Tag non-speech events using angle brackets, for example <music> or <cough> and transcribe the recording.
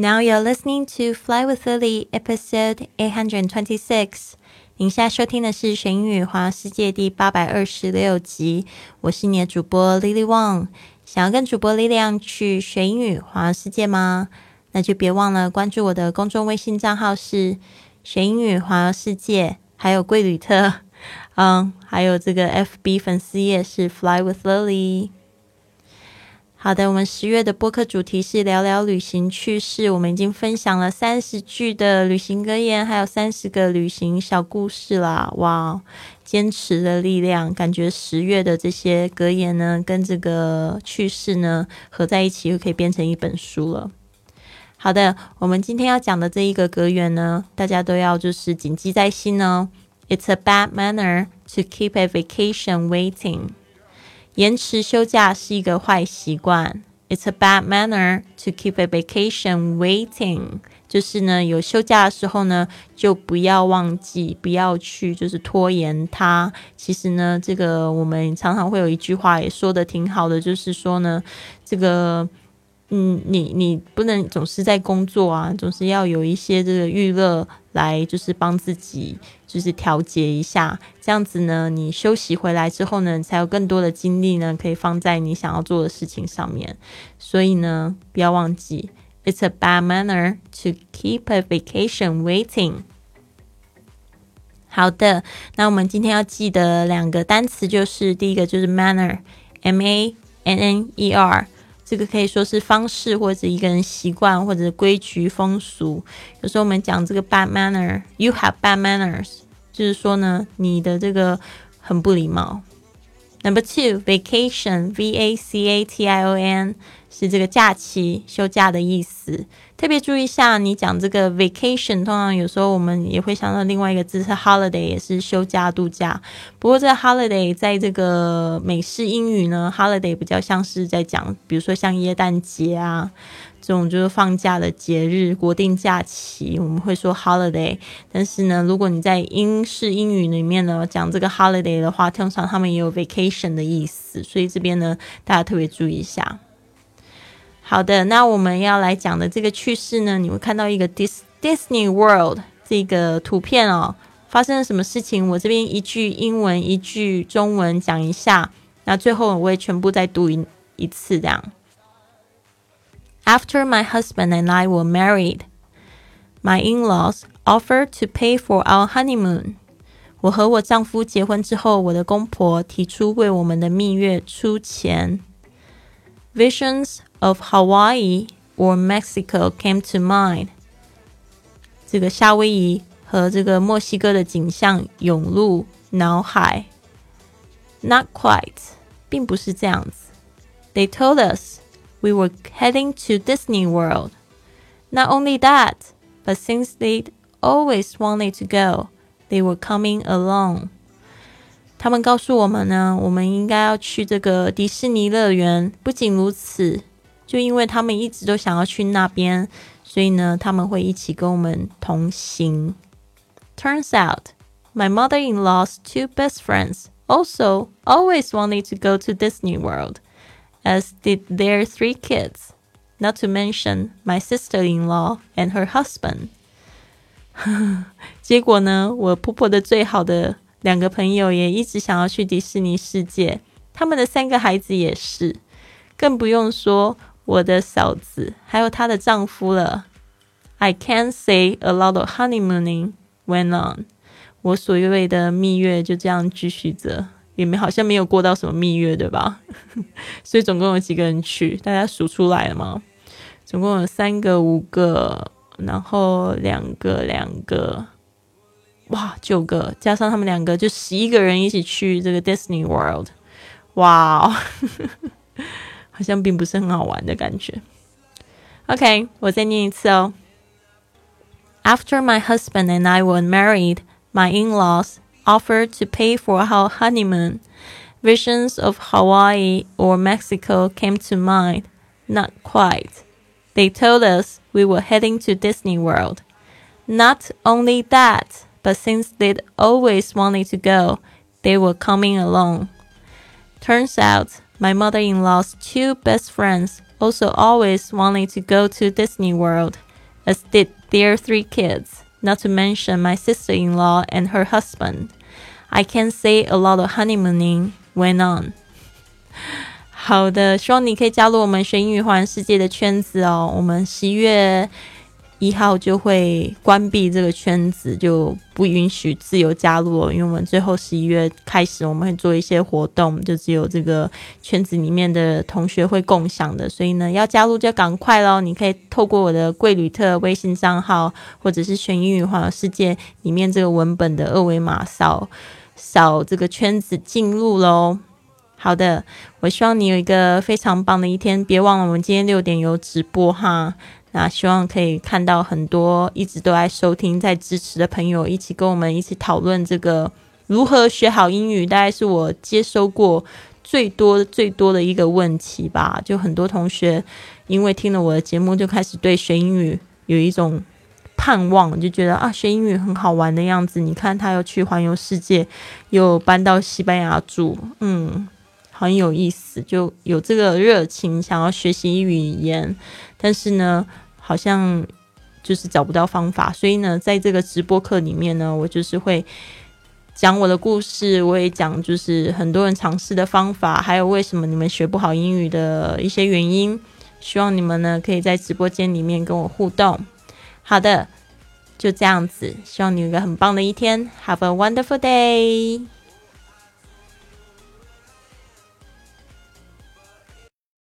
Now you're listening to Fly with Lily, episode eight hundred twenty-six. 您现在收听的是《学英语环游世界》第八百二十六集。我是你的主播 Lily Wang。想要跟主播 Lily 去学英语环游世界吗？那就别忘了关注我的公众微信账号是“学英语环游世界”，还有贵旅特，嗯，还有这个 FB 粉丝页是 Fly with Lily。好的，我们十月的播客主题是聊聊旅行趣事。我们已经分享了三十句的旅行格言，还有三十个旅行小故事啦！哇，坚持的力量，感觉十月的这些格言呢，跟这个趣事呢合在一起，就可以变成一本书了。好的，我们今天要讲的这一个格言呢，大家都要就是谨记在心哦。It's a bad manner to keep a vacation waiting. 延迟休假是一个坏习惯。It's a bad manner to keep a vacation waiting。就是呢，有休假的时候呢，就不要忘记，不要去，就是拖延它。其实呢，这个我们常常会有一句话也说的挺好的，就是说呢，这个。嗯，你你不能总是在工作啊，总是要有一些这个娱乐来，就是帮自己就是调节一下，这样子呢，你休息回来之后呢，才有更多的精力呢，可以放在你想要做的事情上面。所以呢，不要忘记，It's a bad manner to keep a vacation waiting。好的，那我们今天要记得两个单词，就是第一个就是 manner，M A N N E R。这个可以说是方式，或者一个人习惯，或者规矩风俗。有时候我们讲这个 bad manner，you have bad manners，就是说呢，你的这个很不礼貌。Number two, vacation, V A C A T I O N。是这个假期休假的意思，特别注意一下，你讲这个 vacation，通常有时候我们也会想到另外一个字是 holiday，也是休假度假。不过这 holiday 在这个美式英语呢，holiday 比较像是在讲，比如说像耶诞节啊这种就是放假的节日、国定假期，我们会说 holiday。但是呢，如果你在英式英语里面呢讲这个 holiday 的话，通常他们也有 vacation 的意思，所以这边呢大家特别注意一下。好的，那我们要来讲的这个趣事呢，你会看到一个 Dis Disney World 这个图片哦，发生了什么事情？我这边一句英文，一句中文讲一下，那最后我也全部再读一一次这样。After my husband and I were married, my in-laws offered to pay for our honeymoon. 我和我丈夫结婚之后，我的公婆提出为我们的蜜月出钱。Visions of Hawaii or Mexico came to mind。这个夏威夷和这个墨西哥的景象涌入脑海。Not quite，并不是这样子。They told us we were heading to Disney World. Not only that, but since they'd always wanted to go, they were coming along. 他们告诉我们呢，我们应该要去这个迪士尼乐园。不仅如此，就因为他们一直都想要去那边，所以呢，他们会一起跟我们同行。Turns out, my mother-in-law's two best friends also always wanted to go to Disney World, as did their three kids. Not to mention my sister-in-law and her husband. <laughs> 结果呢，我婆婆的最好的两个朋友也一直想要去迪士尼世界，他们的三个孩子也是，更不用说我的嫂子还有她的丈夫了。I can't say a lot of honeymooning went on。我所谓的蜜月就这样继续着， 也没好像没有过到什么蜜月，对吧？<laughs> 所以总共有几个人去？大家数出来了吗？总共有三个、五个，然后两个、两个。哇，九个加上他们两个，就十一个人一起去这个 Disney World，哇，<laughs> 好像并不是很好玩的感觉。OK，我再念一次哦。After my husband and I were married, my in-laws offered to pay for our honeymoon. Visions of Hawaii or Mexico came to mind. Not quite. They told us we were heading to Disney World. Not only that, but since they'd always wanted to go, they were coming along. Turns out, my mother in law's two best friends also always wanted to go to Disney World, as did their three kids, not to mention my sister in law and her husband. I can say a lot of honeymooning went on. 好的，希望你可以加入我们学英语环世界的圈子哦。我们十一月。一号就会关闭这个圈子，就不允许自由加入了。因为我们最后十一月开始，我们会做一些活动，就只有这个圈子里面的同学会共享的。所以呢，要加入就赶快喽！你可以透过我的贵旅特微信账号，或者是全英语环游世界里面这个文本的二维码扫扫这个圈子进入喽。好的，我希望你有一个非常棒的一天。别忘了，我们今天六点有直播哈。那希望可以看到很多一直都在收听、在支持的朋友，一起跟我们一起讨论这个如何学好英语，大概是我接收过最多最多的一个问题吧。就很多同学因为听了我的节目，就开始对学英语有一种盼望，就觉得啊，学英语很好玩的样子。你看他又去环游世界，又搬到西班牙住，嗯，很有意思，就有这个热情想要学习语言。但是呢，好像就是找不到方法，所以呢，在这个直播课里面呢，我就是会讲我的故事，我也讲就是很多人尝试的方法，还有为什么你们学不好英语的一些原因。希望你们呢可以在直播间里面跟我互动。好的，就这样子，希望你有一个很棒的一天，Have a wonderful day。